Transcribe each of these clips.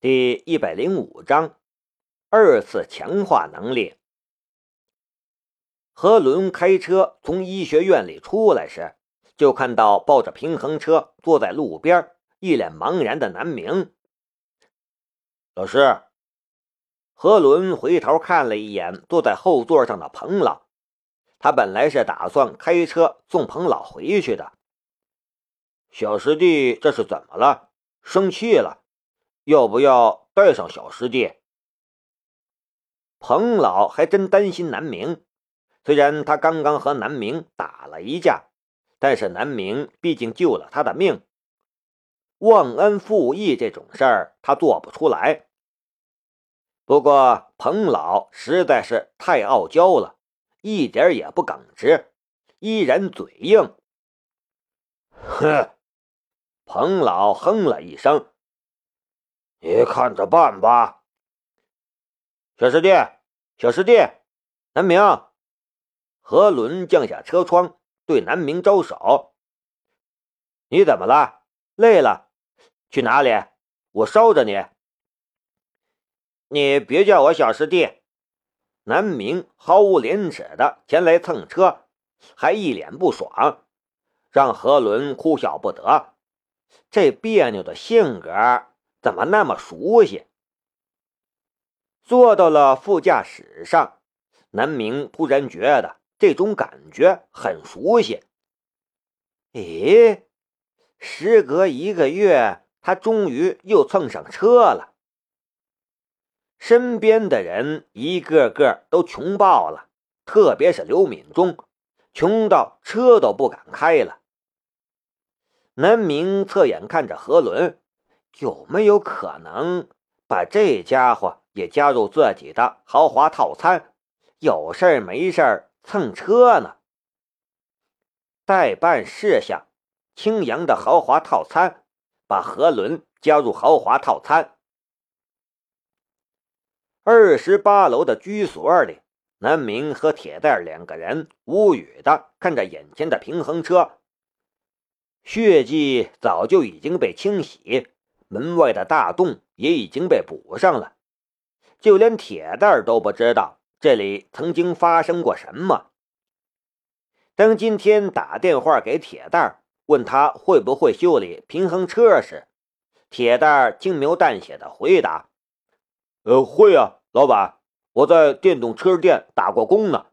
第一百零五章，二次强化能力。何伦开车从医学院里出来时，就看到抱着平衡车坐在路边、一脸茫然的南明。老师，何伦回头看了一眼坐在后座上的彭老，他本来是打算开车送彭老回去的。小师弟这是怎么了？生气了？要不要带上小师弟？彭老还真担心南明。虽然他刚刚和南明打了一架，但是南明毕竟救了他的命，忘恩负义这种事儿他做不出来。不过彭老实在是太傲娇了，一点也不耿直，依然嘴硬。哼！彭老哼了一声。你看着办吧，小师弟，小师弟，南明。何伦降下车窗，对南明招手：“你怎么了？累了？去哪里？我捎着你。”你别叫我小师弟。南明毫无廉耻的前来蹭车，还一脸不爽，让何伦哭笑不得。这别扭的性格。怎么那么熟悉？坐到了副驾驶上，南明突然觉得这种感觉很熟悉。咦，时隔一个月，他终于又蹭上车了。身边的人一个个都穷爆了，特别是刘敏忠，穷到车都不敢开了。南明侧眼看着何伦。有没有可能把这家伙也加入自己的豪华套餐？有事儿没事儿蹭车呢？代办事项：青阳的豪华套餐，把何伦加入豪华套餐。二十八楼的居所里，南明和铁蛋两个人无语的看着眼前的平衡车，血迹早就已经被清洗。门外的大洞也已经被补上了，就连铁蛋都不知道这里曾经发生过什么。当今天打电话给铁蛋问他会不会修理平衡车时，铁蛋轻描淡写的回答：“呃，会啊，老板，我在电动车店打过工呢。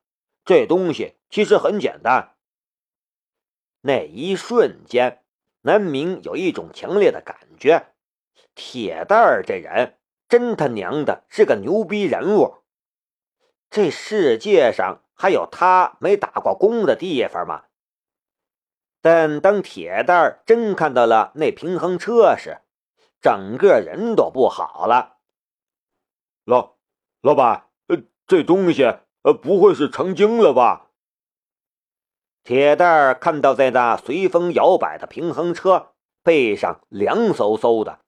这东西其实很简单。”那一瞬间，南明有一种强烈的感觉。铁蛋儿这人真他娘的是个牛逼人物，这世界上还有他没打过工的地方吗？但当铁蛋儿真看到了那平衡车时，整个人都不好了。老老板，呃，这东西呃不会是成精了吧？铁蛋儿看到在那随风摇摆的平衡车背上凉飕飕的。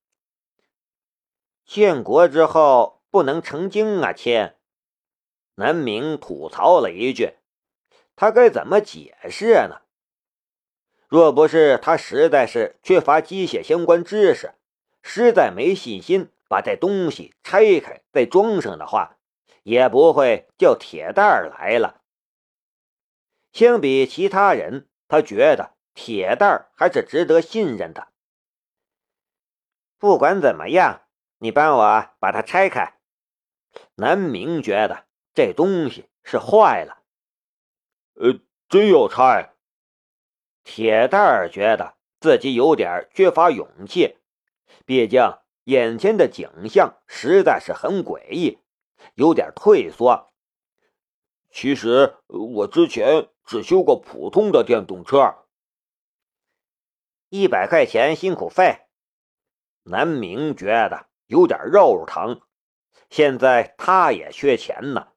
建国之后不能成精啊，亲！南明吐槽了一句，他该怎么解释呢？若不是他实在是缺乏机械相关知识，实在没信心把这东西拆开再装上的话，也不会叫铁蛋儿来了。相比其他人，他觉得铁蛋儿还是值得信任的。不管怎么样。你帮我把它拆开。南明觉得这东西是坏了。呃，真要拆？铁蛋儿觉得自己有点缺乏勇气，毕竟眼前的景象实在是很诡异，有点退缩。其实我之前只修过普通的电动车。一百块钱辛苦费。南明觉得。有点肉疼，现在他也缺钱呢。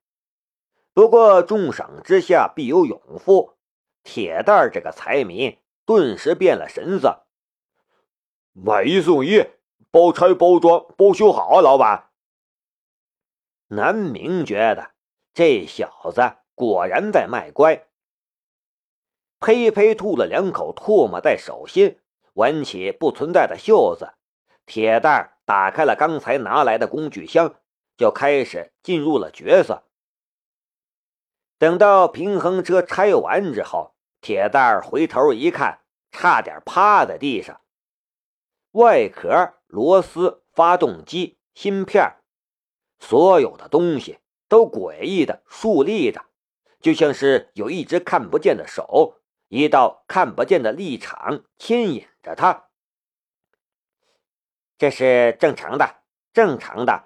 不过重赏之下必有勇夫，铁蛋这个财迷顿时变了神色。买一送一，包拆包装包修好啊，老板。南明觉得这小子果然在卖乖。呸呸吐了两口唾沫在手心，挽起不存在的袖子，铁蛋打开了刚才拿来的工具箱，就开始进入了角色。等到平衡车拆完之后，铁蛋儿回头一看，差点趴在地上。外壳、螺丝、发动机、芯片，所有的东西都诡异的竖立着，就像是有一只看不见的手，一道看不见的立场牵引着它。这是正常的，正常的。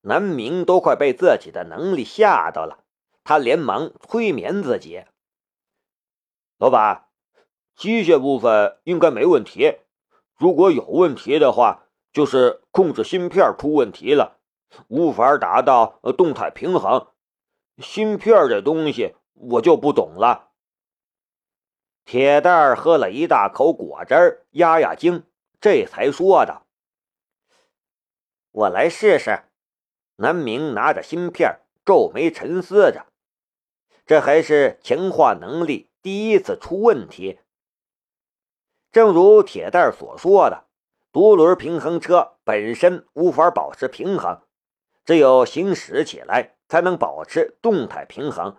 南明都快被自己的能力吓到了，他连忙催眠自己：“老板，机械部分应该没问题。如果有问题的话，就是控制芯片出问题了，无法达到动态平衡。芯片这东西我就不懂了。”铁蛋儿喝了一大口果汁压压惊，这才说道。我来试试。南明拿着芯片，皱眉沉思着。这还是强化能力第一次出问题。正如铁蛋所说的，独轮平衡车本身无法保持平衡，只有行驶起来才能保持动态平衡。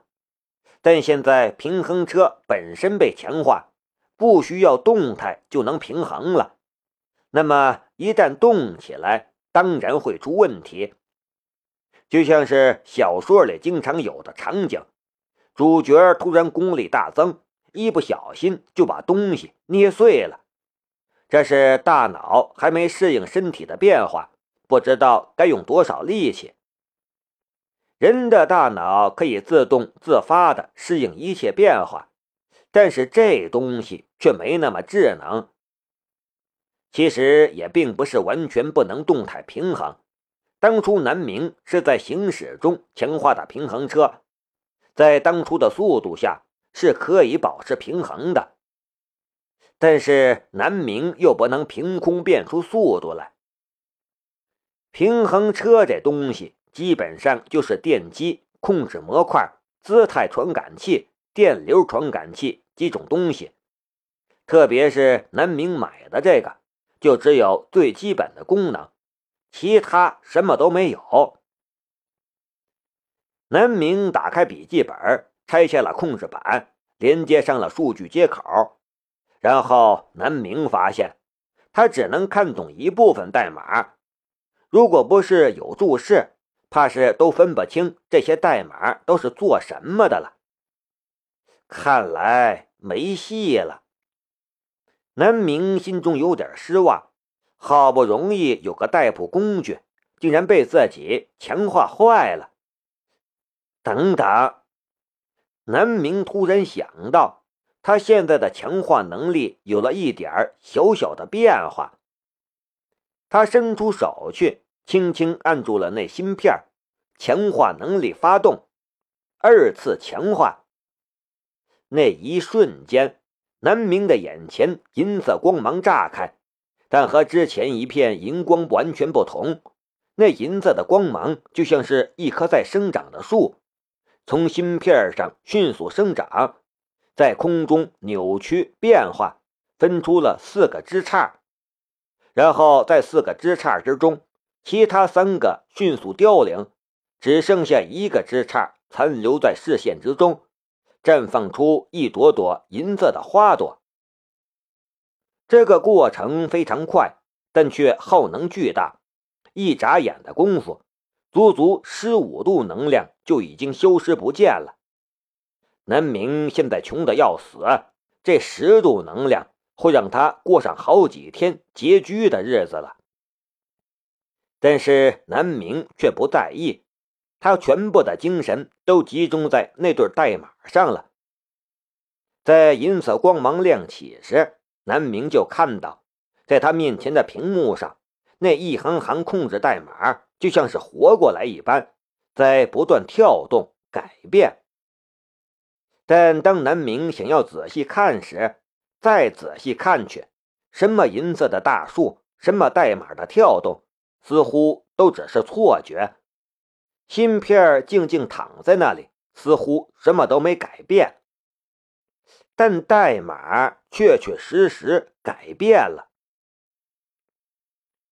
但现在平衡车本身被强化，不需要动态就能平衡了。那么一旦动起来，当然会出问题，就像是小说里经常有的场景：主角突然功力大增，一不小心就把东西捏碎了。这是大脑还没适应身体的变化，不知道该用多少力气。人的大脑可以自动自发的适应一切变化，但是这东西却没那么智能。其实也并不是完全不能动态平衡。当初南明是在行驶中强化的平衡车，在当初的速度下是可以保持平衡的。但是南明又不能凭空变出速度来。平衡车这东西基本上就是电机、控制模块、姿态传感器、电流传感器几种东西，特别是南明买的这个。就只有最基本的功能，其他什么都没有。南明打开笔记本，拆下了控制板，连接上了数据接口。然后南明发现，他只能看懂一部分代码。如果不是有注释，怕是都分不清这些代码都是做什么的了。看来没戏了。南明心中有点失望，好不容易有个代步工具，竟然被自己强化坏了。等等，南明突然想到，他现在的强化能力有了一点小小的变化。他伸出手去，轻轻按住了那芯片，强化能力发动，二次强化。那一瞬间。南明的眼前银色光芒炸开，但和之前一片银光完全不同。那银色的光芒就像是一棵在生长的树，从芯片上迅速生长，在空中扭曲变化，分出了四个枝杈。然后在四个枝杈之中，其他三个迅速凋零，只剩下一个枝杈残留在视线之中。绽放出一朵朵银色的花朵。这个过程非常快，但却耗能巨大。一眨眼的功夫，足足十五度能量就已经消失不见了。南明现在穷的要死，这十度能量会让他过上好几天拮据的日子了。但是南明却不在意。他全部的精神都集中在那对代码上了。在银色光芒亮起时，南明就看到，在他面前的屏幕上，那一行行控制代码就像是活过来一般，在不断跳动改变。但当南明想要仔细看时，再仔细看去，什么银色的大树，什么代码的跳动，似乎都只是错觉。芯片静静躺在那里，似乎什么都没改变，但代码确确实实改变了。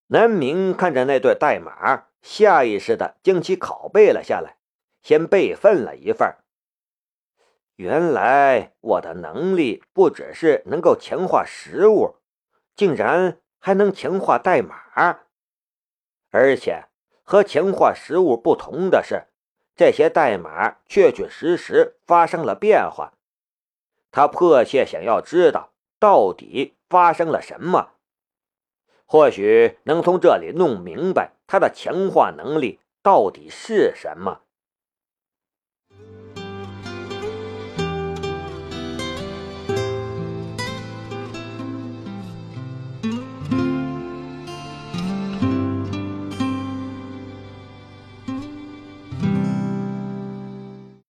南明看着那段代码，下意识的将其拷贝了下来，先备份了一份。原来我的能力不只是能够强化食物，竟然还能强化代码。而且和强化食物不同的是，这些代码确确实实发生了变化。他迫切想要知道到底发生了什么，或许能从这里弄明白他的强化能力到底是什么。